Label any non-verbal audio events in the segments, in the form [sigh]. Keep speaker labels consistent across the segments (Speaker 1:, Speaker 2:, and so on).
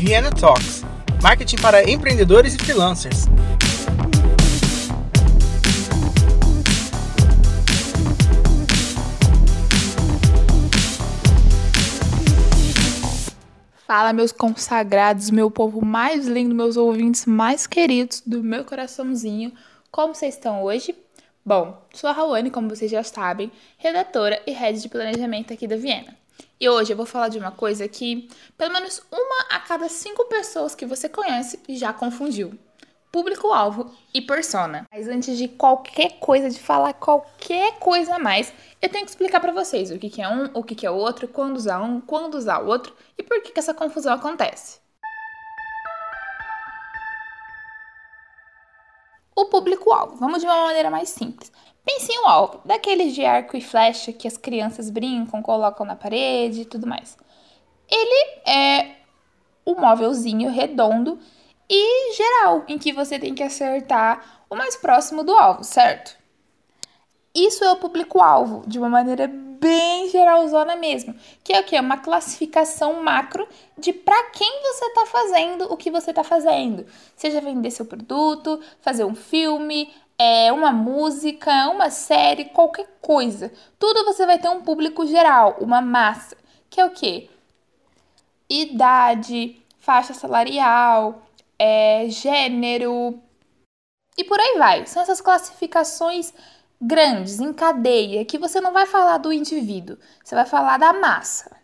Speaker 1: Vienna Talks marketing para empreendedores e freelancers.
Speaker 2: Fala, meus consagrados, meu povo mais lindo, meus ouvintes mais queridos do meu coraçãozinho. Como vocês estão hoje? Bom, sou a Rawane, como vocês já sabem, redatora e head de planejamento aqui da Viena. E hoje eu vou falar de uma coisa que pelo menos uma a cada cinco pessoas que você conhece já confundiu. Público-alvo e persona. Mas antes de qualquer coisa, de falar qualquer coisa a mais, eu tenho que explicar para vocês o que, é um, o que, é o outro, quando usar um, quando usar o outro e por que essa confusão acontece. O público-alvo. Vamos de uma maneira mais simples. Pense em um alvo, daqueles de arco e flecha que as crianças brincam, colocam na parede e tudo mais. Ele é um móvelzinho redondo e geral, em que você tem que acertar o mais próximo do alvo, certo? Isso é o público-alvo, de uma maneira bem geralzona mesmo, que é o que? Uma classificação macro de para quem você está fazendo o que você está fazendo. Seja vender seu produto, fazer um filme, é, uma música, uma série, qualquer coisa. Tudo você vai ter um público geral, uma massa, que é o quê? Idade, faixa salarial, é, gênero e por aí vai. São essas classificações grandes, em cadeia, que você não vai falar do indivíduo, você vai falar da massa.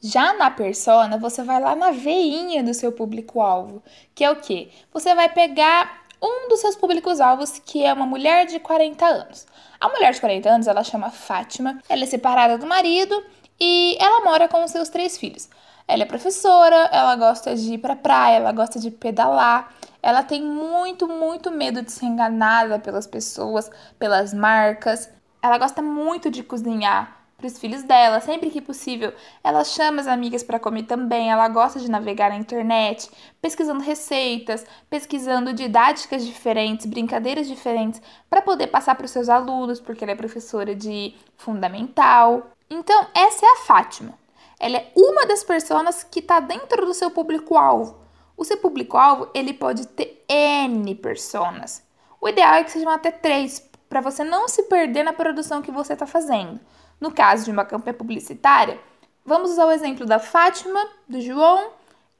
Speaker 2: Já na persona, você vai lá na veinha do seu público-alvo, que é o quê? Você vai pegar um dos seus públicos-alvos, que é uma mulher de 40 anos. A mulher de 40 anos, ela chama Fátima, ela é separada do marido e ela mora com os seus três filhos. Ela é professora, ela gosta de ir pra praia, ela gosta de pedalar, ela tem muito, muito medo de ser enganada pelas pessoas, pelas marcas. Ela gosta muito de cozinhar, para os filhos dela, sempre que possível. Ela chama as amigas para comer também, ela gosta de navegar na internet, pesquisando receitas, pesquisando didáticas diferentes, brincadeiras diferentes, para poder passar para os seus alunos, porque ela é professora de fundamental. Então, essa é a Fátima. Ela é uma das pessoas que está dentro do seu público-alvo. O seu público-alvo, ele pode ter N personas. O ideal é que sejam até três, para você não se perder na produção que você está fazendo. No caso de uma campanha publicitária, vamos usar o exemplo da Fátima, do João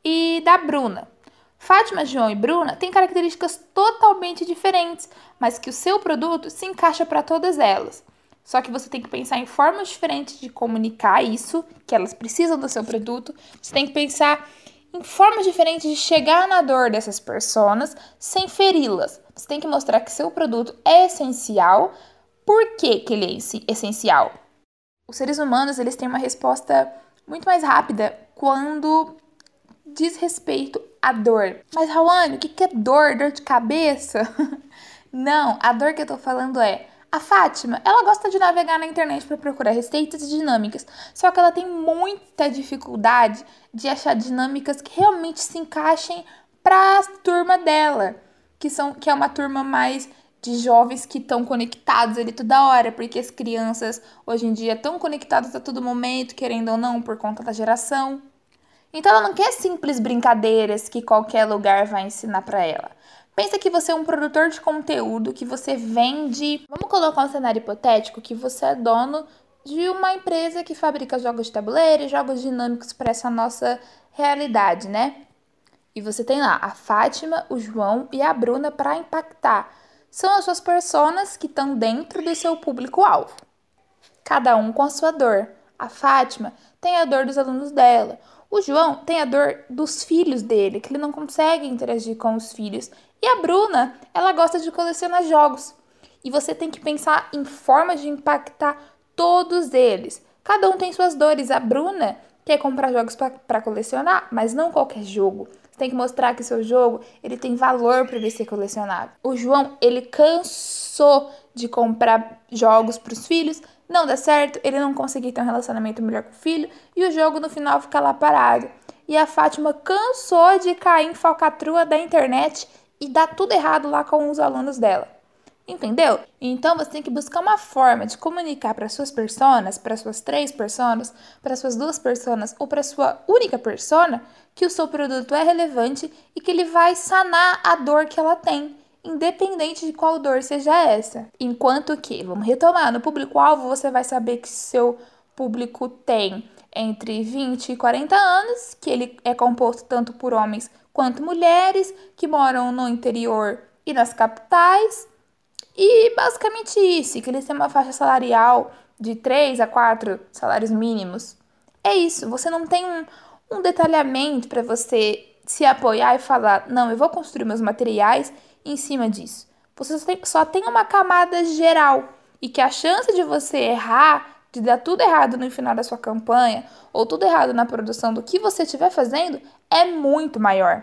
Speaker 2: e da Bruna. Fátima, João e Bruna têm características totalmente diferentes, mas que o seu produto se encaixa para todas elas. Só que você tem que pensar em formas diferentes de comunicar isso, que elas precisam do seu produto. Você tem que pensar em formas diferentes de chegar na dor dessas pessoas sem feri-las. Você tem que mostrar que seu produto é essencial. Por que, que ele é essencial? Os seres humanos, eles têm uma resposta muito mais rápida quando diz respeito à dor. Mas, Rawane, o que é dor? Dor de cabeça? [laughs] Não, a dor que eu tô falando é a Fátima, ela gosta de navegar na internet para procurar receitas e dinâmicas, só que ela tem muita dificuldade de achar dinâmicas que realmente se encaixem para a turma dela, que são que é uma turma mais de jovens que estão conectados ali toda hora, porque as crianças hoje em dia estão conectadas a todo momento, querendo ou não, por conta da geração. Então ela não quer simples brincadeiras que qualquer lugar vai ensinar para ela. Pensa que você é um produtor de conteúdo, que você vende. Vamos colocar um cenário hipotético que você é dono de uma empresa que fabrica jogos de tabuleiro e jogos dinâmicos para essa nossa realidade, né? E você tem lá a Fátima, o João e a Bruna para impactar são as suas personas que estão dentro do seu público-alvo. Cada um com a sua dor. A Fátima tem a dor dos alunos dela. O João tem a dor dos filhos dele, que ele não consegue interagir com os filhos. E a Bruna, ela gosta de colecionar jogos. E você tem que pensar em formas de impactar todos eles. Cada um tem suas dores. A Bruna quer comprar jogos para colecionar, mas não qualquer jogo. Você tem que mostrar que seu jogo ele tem valor para ele ser colecionável. O João ele cansou de comprar jogos para os filhos, não dá certo, ele não conseguiu ter um relacionamento melhor com o filho e o jogo no final fica lá parado. E a Fátima cansou de cair em falcatrua da internet e dar tudo errado lá com os alunos dela. Entendeu? Então você tem que buscar uma forma de comunicar para suas personas, para suas três personas, para suas duas personas ou para sua única persona que o seu produto é relevante e que ele vai sanar a dor que ela tem, independente de qual dor seja essa. Enquanto que, vamos retomar, no público-alvo você vai saber que seu público tem entre 20 e 40 anos, que ele é composto tanto por homens quanto mulheres que moram no interior e nas capitais e basicamente isso, que eles têm uma faixa salarial de 3 a 4 salários mínimos. É isso, você não tem um, um detalhamento para você se apoiar e falar, não, eu vou construir meus materiais em cima disso. Você só tem, só tem uma camada geral e que a chance de você errar, de dar tudo errado no final da sua campanha ou tudo errado na produção do que você estiver fazendo é muito maior.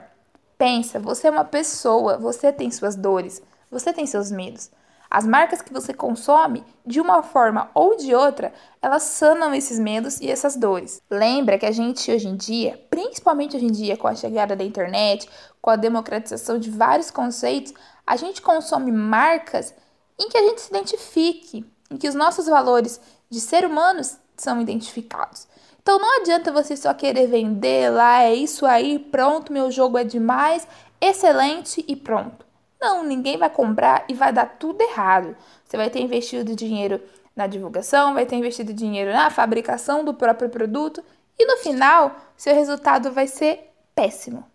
Speaker 2: Pensa, você é uma pessoa, você tem suas dores, você tem seus medos. As marcas que você consome, de uma forma ou de outra, elas sanam esses medos e essas dores. Lembra que a gente hoje em dia, principalmente hoje em dia com a chegada da internet, com a democratização de vários conceitos, a gente consome marcas em que a gente se identifique, em que os nossos valores de ser humanos são identificados. Então não adianta você só querer vender lá, é isso aí, pronto, meu jogo é demais, excelente e pronto. Não, ninguém vai comprar e vai dar tudo errado. Você vai ter investido dinheiro na divulgação, vai ter investido dinheiro na fabricação do próprio produto e no final, seu resultado vai ser péssimo.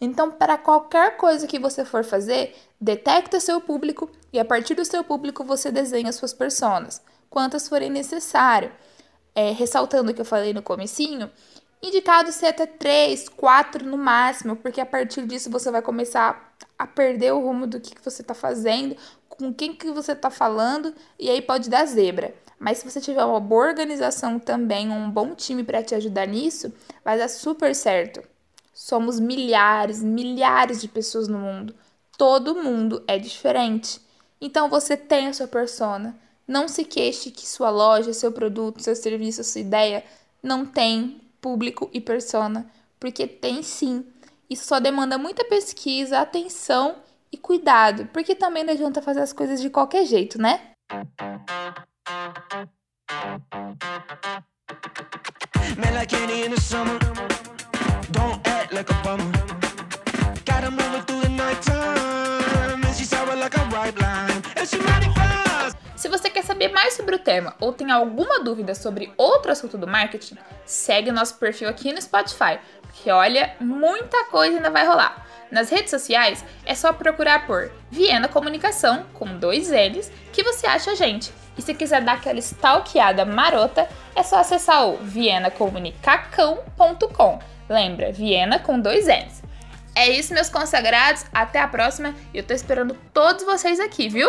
Speaker 2: Então, para qualquer coisa que você for fazer, detecta seu público e a partir do seu público você desenha suas personas, quantas forem necessário. É, ressaltando o que eu falei no comecinho, indicado ser até 3, 4 no máximo, porque a partir disso você vai começar a perder o rumo do que, que você está fazendo, com quem que você está falando, e aí pode dar zebra. Mas se você tiver uma boa organização também, um bom time para te ajudar nisso, vai dar super certo. Somos milhares, milhares de pessoas no mundo. Todo mundo é diferente. Então você tem a sua persona. Não se queixe que sua loja, seu produto, seu serviço, sua ideia não tem público e persona, porque tem sim. Isso só demanda muita pesquisa, atenção e cuidado, porque também não adianta fazer as coisas de qualquer jeito, né? Act like sobre o tema ou tem alguma dúvida sobre outro assunto do marketing, segue nosso perfil aqui no Spotify que olha, muita coisa ainda vai rolar. Nas redes sociais é só procurar por Viena Comunicação com dois L's que você acha a gente. E se quiser dar aquela stalkeada marota, é só acessar o vienacomunicacão.com. Lembra, Viena com dois N's. É isso, meus consagrados. Até a próxima. E eu tô esperando todos vocês aqui, viu?